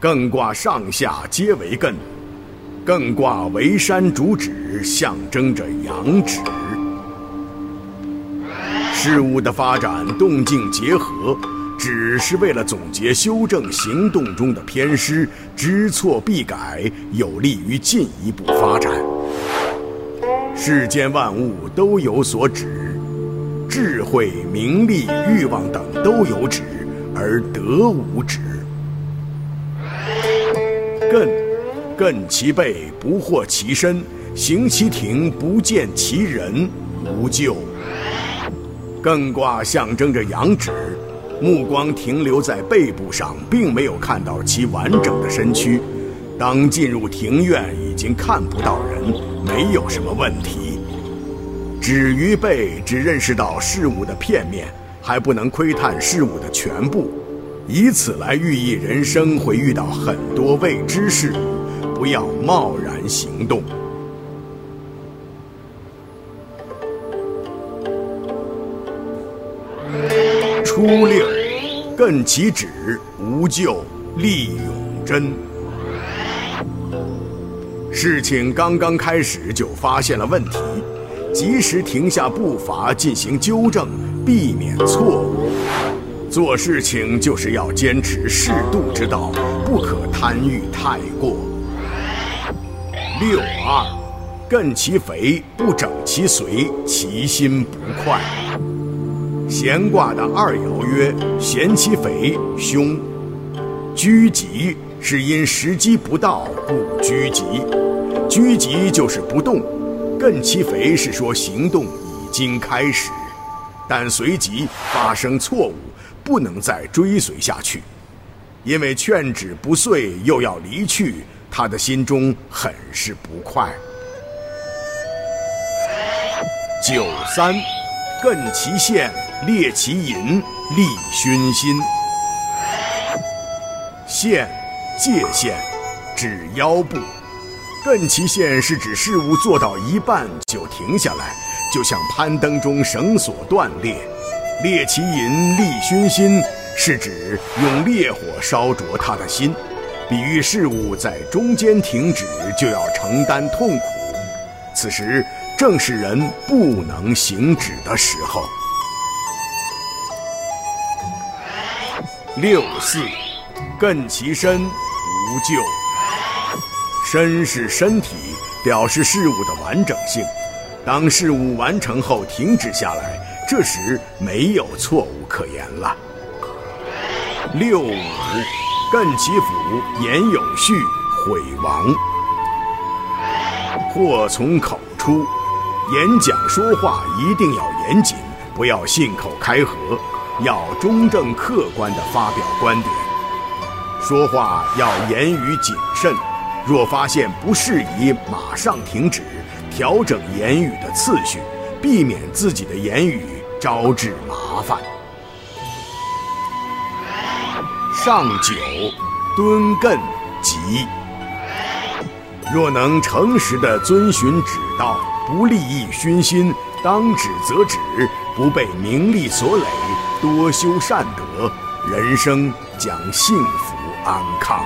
艮卦上下皆为艮，艮卦为山主旨，象征着阳指。事物的发展动静结合，只是为了总结修正行动中的偏失，知错必改，有利于进一步发展。世间万物都有所指，智慧、名利、欲望等都有指，而德无止。艮，艮其背，不惑其身；行其庭，不见其人，无咎。艮卦象征着阳指，目光停留在背部上，并没有看到其完整的身躯。当进入庭院，已经看不到人，没有什么问题。止于背，只认识到事物的片面，还不能窥探事物的全部。以此来寓意人生会遇到很多未知事，不要贸然行动。初六，艮其趾，无咎，利永贞。事情刚刚开始就发现了问题，及时停下步伐进行纠正，避免错误。做事情就是要坚持适度之道，不可贪欲太过。六二，艮其肥，不整其随，其心不快。咸卦的二爻曰：咸其肥，凶。居吉是因时机不到，故居吉。居吉就是不动。艮其肥是说行动已经开始，但随即发生错误。不能再追随下去，因为劝止不遂又要离去，他的心中很是不快。九三，艮其线，列其淫，利熏心。线，界限，指腰部。艮其线是指事物做到一半就停下来，就像攀登中绳索断裂。烈其淫，利熏心，是指用烈火烧灼他的心，比喻事物在中间停止就要承担痛苦。此时正是人不能行止的时候。六四，艮其身，无咎。身是身体，表示事物的完整性。当事物完成后，停止下来。这时没有错误可言了。六五，艮其府，言有序，毁亡。祸从口出，演讲说话一定要严谨，不要信口开河，要中正客观地发表观点。说话要言语谨慎，若发现不适宜，马上停止，调整言语的次序，避免自己的言语。招致麻烦。上九，敦艮吉。若能诚实的遵循指道，不利益熏心，当止则止，不被名利所累，多修善德，人生将幸福安康。